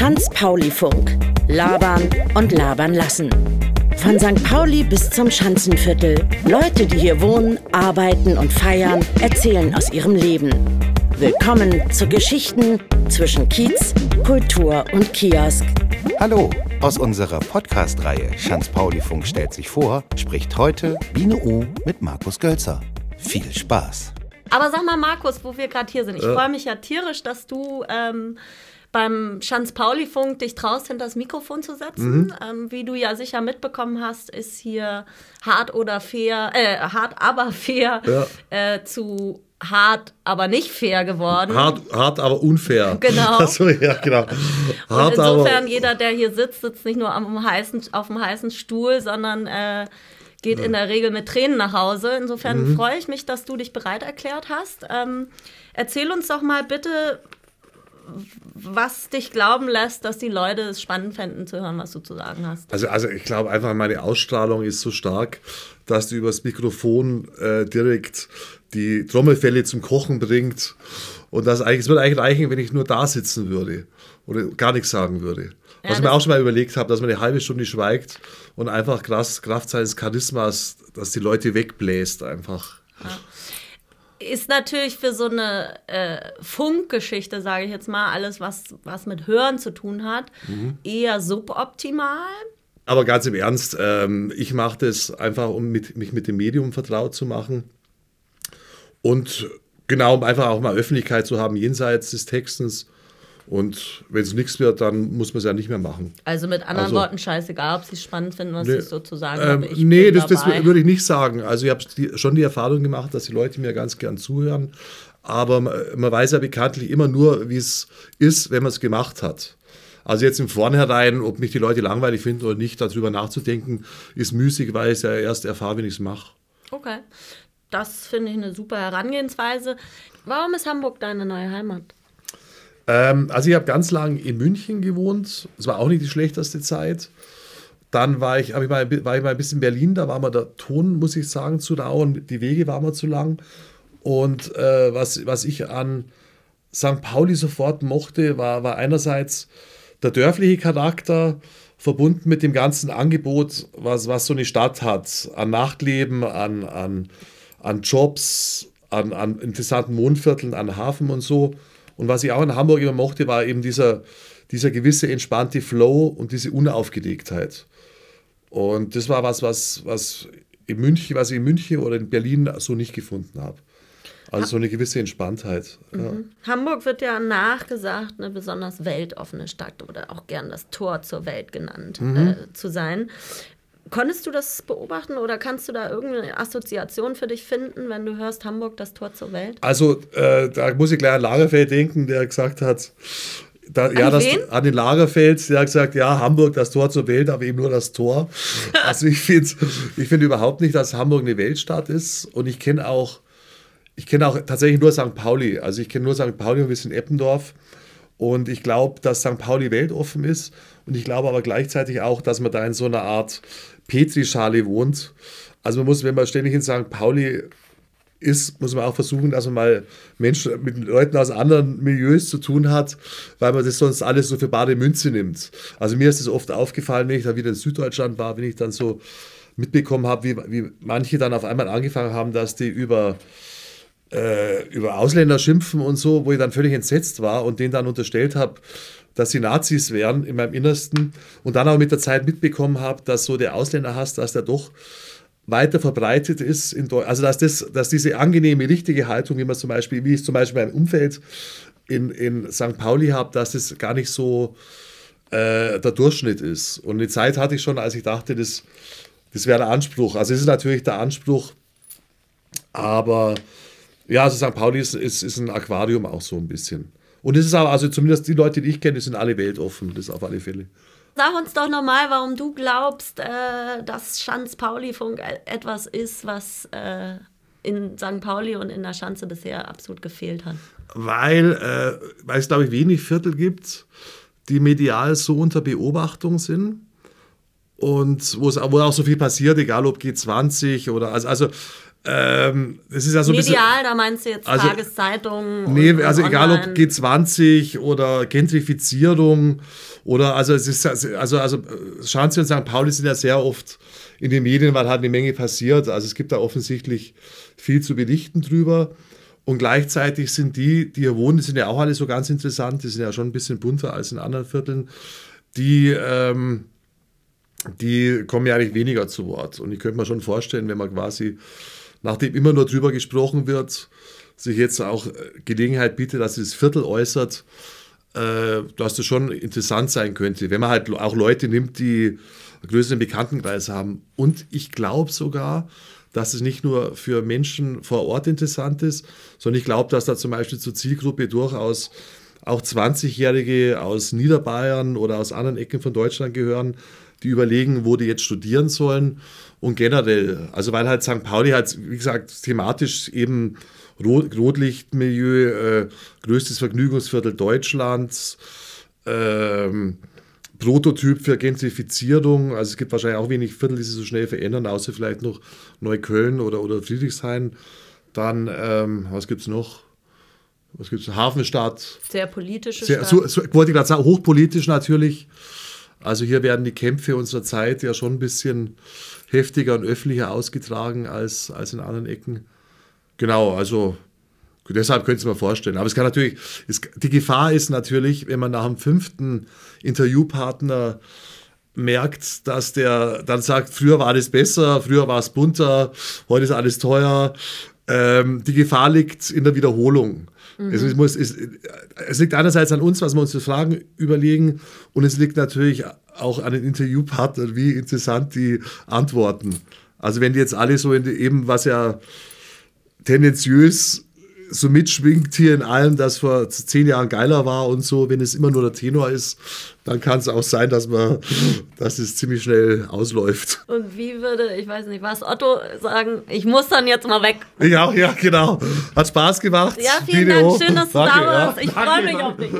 Schanz-Pauli-Funk. Labern und labern lassen. Von St. Pauli bis zum Schanzenviertel. Leute, die hier wohnen, arbeiten und feiern, erzählen aus ihrem Leben. Willkommen zu Geschichten zwischen Kiez, Kultur und Kiosk. Hallo, aus unserer Podcast-Reihe Schanz-Pauli-Funk stellt sich vor, spricht heute Biene U mit Markus Gölzer. Viel Spaß. Aber sag mal, Markus, wo wir gerade hier sind. Ich freue mich ja tierisch, dass du ähm, beim Schanz-Pauli-Funk dich traust, hinter das Mikrofon zu setzen. Mhm. Ähm, wie du ja sicher mitbekommen hast, ist hier hart oder fair, äh, hart aber fair Ja. äh, zu hart aber nicht fair geworden. Hart, hart, aber unfair. Genau. Achso, ja, genau. Hart, Und insofern, jeder, der hier sitzt, sitzt nicht nur am heißen, auf dem heißen Stuhl, sondern äh, geht in der Regel mit Tränen nach Hause. Insofern Mhm. freue ich mich, dass du dich bereit erklärt hast. Ähm, erzähl uns doch mal bitte, was dich glauben lässt, dass die Leute es spannend fänden zu hören, was du zu sagen hast. Also, also ich glaube einfach, meine Ausstrahlung ist so stark, dass die übers Mikrofon äh, direkt die Trommelfälle zum Kochen bringt. Und das eigentlich, es würde eigentlich reichen, wenn ich nur da sitzen würde oder gar nichts sagen würde. Ja, Was ich mir auch schon mal überlegt habe, dass man eine halbe Stunde schweigt und einfach krass, Kraft seines Charismas, dass die Leute wegbläst einfach. Ist natürlich für so eine äh, Funkgeschichte, sage ich jetzt mal, alles, was, was mit Hören zu tun hat, Mhm. eher suboptimal. Aber ganz im Ernst, ähm, ich mache das einfach, um mit, mich mit dem Medium vertraut zu machen. Und genau, um einfach auch mal Öffentlichkeit zu haben, jenseits des Textens. Und wenn es nichts wird, dann muss man es ja nicht mehr machen. Also mit anderen Also- Worten, scheißegal, ob sie es spannend finden, was Nee, ich so zu sagen Ähm, habe. Nee, das, das würde ich nicht sagen. Also ich habe schon die Erfahrung gemacht, dass die Leute mir ganz gern zuhören. Aber man, man weiß ja bekanntlich immer nur, wie es ist, wenn man es gemacht hat. Also jetzt im Vornherein, ob mich die Leute langweilig finden oder nicht, darüber nachzudenken, ist müßig, weil ich es ja erst erfahre, wenn ich es mache. Okay. Das finde ich eine super Herangehensweise. Warum ist Hamburg deine neue Heimat? Ähm, also ich habe ganz lang in München gewohnt. Das war auch nicht die schlechteste Zeit. Dann war ich, ich mal, war ich mal ein bisschen in Berlin, da war mir der Ton, muss ich sagen, zu rau und die Wege waren mir zu lang. Und äh, was, was ich an St. Pauli sofort mochte, war, war einerseits der dörfliche Charakter, verbunden mit dem ganzen Angebot, was, was so eine Stadt hat, an Nachtleben, an, an, an Jobs, an, an interessanten Wohnvierteln, an Hafen und so. Und was ich auch in Hamburg immer mochte, war eben dieser, dieser gewisse entspannte Flow und diese Unaufgeregtheit. Und das war was, was, was in München, was ich in München oder in Berlin so nicht gefunden habe. Also so eine gewisse Entspanntheit. Ja. Hamburg wird ja nachgesagt, eine besonders weltoffene Stadt oder auch gern das Tor zur Welt genannt Mhm. äh, zu sein. Konntest du das beobachten oder kannst du da irgendeine Assoziation für dich finden, wenn du hörst Hamburg, das Tor zur Welt? Also äh, da muss ich gleich an Lagerfeld denken, der gesagt hat, da, ja, An das, wen? an den Lagerfeld, der hat gesagt, ja, Hamburg, das Tor zur Welt, aber eben nur das Tor. Also ich finde ich find überhaupt nicht, dass Hamburg eine Weltstadt ist und ich kenne auch, ich kenne auch tatsächlich nur St. Pauli. Also ich kenne nur St. Pauli und ein bisschen Eppendorf. Und ich glaube, dass St. Pauli weltoffen ist. Und ich glaube aber gleichzeitig auch, dass man da in so einer Art Petrischale wohnt. Also man muss, wenn man ständig in St. Pauli ist, muss man auch versuchen, dass man mal Menschen mit Leuten aus anderen Milieus zu tun hat, weil man das sonst alles so für bare Münze nimmt. Also mir ist es oft aufgefallen, wenn ich da wieder in Süddeutschland war, wenn ich dann so mitbekommen habe, wie, wie manche dann auf einmal angefangen haben, dass die über äh, über Ausländer schimpfen und so, wo ich dann völlig entsetzt war und denen dann unterstellt habe, dass sie Nazis wären in meinem Innersten und dann aber mit der Zeit mitbekommen habe, dass so der Ausländerhass, dass der doch weiter verbreitet ist, in also dass, das, dass diese angenehme, richtige Haltung, wie man zum Beispiel, wie ich zum Beispiel im Umfeld in, in St. Pauli habe, dass das gar nicht so äh, der Durchschnitt ist. Und eine Zeit hatte ich schon, als ich dachte, das, das wäre der Anspruch. Also es ist natürlich der Anspruch, aber ja, also St. Pauli ist, ist, ist ein Aquarium auch so ein bisschen. Und es ist aber, also zumindest die Leute, die ich kenne, sind alle weltoffen, das auf alle Fälle. Sag uns doch nochmal, warum du glaubst, äh, dass Schanz-Pauli-Funk e- etwas ist, was äh, in St. Pauli und in der Schanze bisher absolut gefehlt hat. Weil, äh, weil es, glaube ich, wenig Viertel gibt, die medial so unter Beobachtung sind und wo, es, wo auch so viel passiert, egal ob G20 oder also, also Ähm, das ist ja so ein bisschen, Medial, da meinst du jetzt Also- Tageszeitungen? Nee, also egal ob online. G20 oder Gentrifizierung oder also es ist also also äh, Schanze und St. Pauli sind ja sehr oft in den Medien, weil halt eine Menge passiert. Also es gibt da offensichtlich viel zu berichten drüber. Und gleichzeitig sind die, die hier wohnen, die sind ja auch alle so ganz interessant, die sind ja schon ein bisschen bunter als in anderen Vierteln, die, ähm, die kommen ja eigentlich weniger zu Wort. Und ich könnte mir schon vorstellen, wenn man quasi, nachdem immer nur drüber gesprochen wird, sich jetzt auch äh, Gelegenheit bietet, dass das Viertel äußert, äh, dass das schon interessant sein könnte, wenn man halt auch Leute nimmt, die einen größeren Bekanntenkreis haben. Und ich glaube sogar, dass es nicht nur für Menschen vor Ort interessant ist, sondern ich glaube, dass da zum Beispiel zur Zielgruppe durchaus auch 20-Jährige aus Niederbayern oder aus anderen Ecken von Deutschland gehören, die überlegen, wo die jetzt studieren sollen. Und generell, also weil halt St. Pauli halt, wie gesagt, thematisch eben Rot Rotlichtmilieu, äh, größtes Vergnügungsviertel Deutschlands, ähm, Prototyp für Gentrifizierung. Also es gibt wahrscheinlich auch wenig Viertel, die sich so schnell verändern, außer vielleicht noch Neukölln oder, oder Friedrichshain. Dann, ähm, was gibt es noch? Was gibt es? Hafenstadt. Sehr politische Sehr, Stadt. so, so, wollte ich gerade sagen, hochpolitisch natürlich. Also hier werden die Kämpfe unserer Zeit ja schon ein bisschen heftiger und öffentlicher ausgetragen als, als in anderen Ecken. Genau, also deshalb könnte ich es mir vorstellen. Aber es kann natürlich, es, die Gefahr ist natürlich, wenn man nach dem fünften Interviewpartner merkt, dass der dann sagt, früher war alles besser, früher war es bunter, heute ist alles teuer. Ähm, die Gefahr liegt in der Wiederholung. Es, ist- muss, es, es liegt einerseits an uns, was wir uns für Fragen überlegen, und es liegt natürlich auch an den Interviewpartnern, wie interessant die antworten. Also wenn die jetzt alle so in die, eben, was ja tendenziös so mitschwingt hier in allem, das vor zehn Jahren geiler war und so, wenn es immer nur der Tenor ist, dann kann es auch sein, dass man, dass es ziemlich schnell ausläuft. Und wie würde, ich weiß nicht, was Otto sagen, ich muss dann jetzt mal weg. Ja, ja, genau. Hat Spaß gemacht. Ja, vielen Video. Dank, schön, dass du Danke, da warst. ja. Ich freue mich auf dich.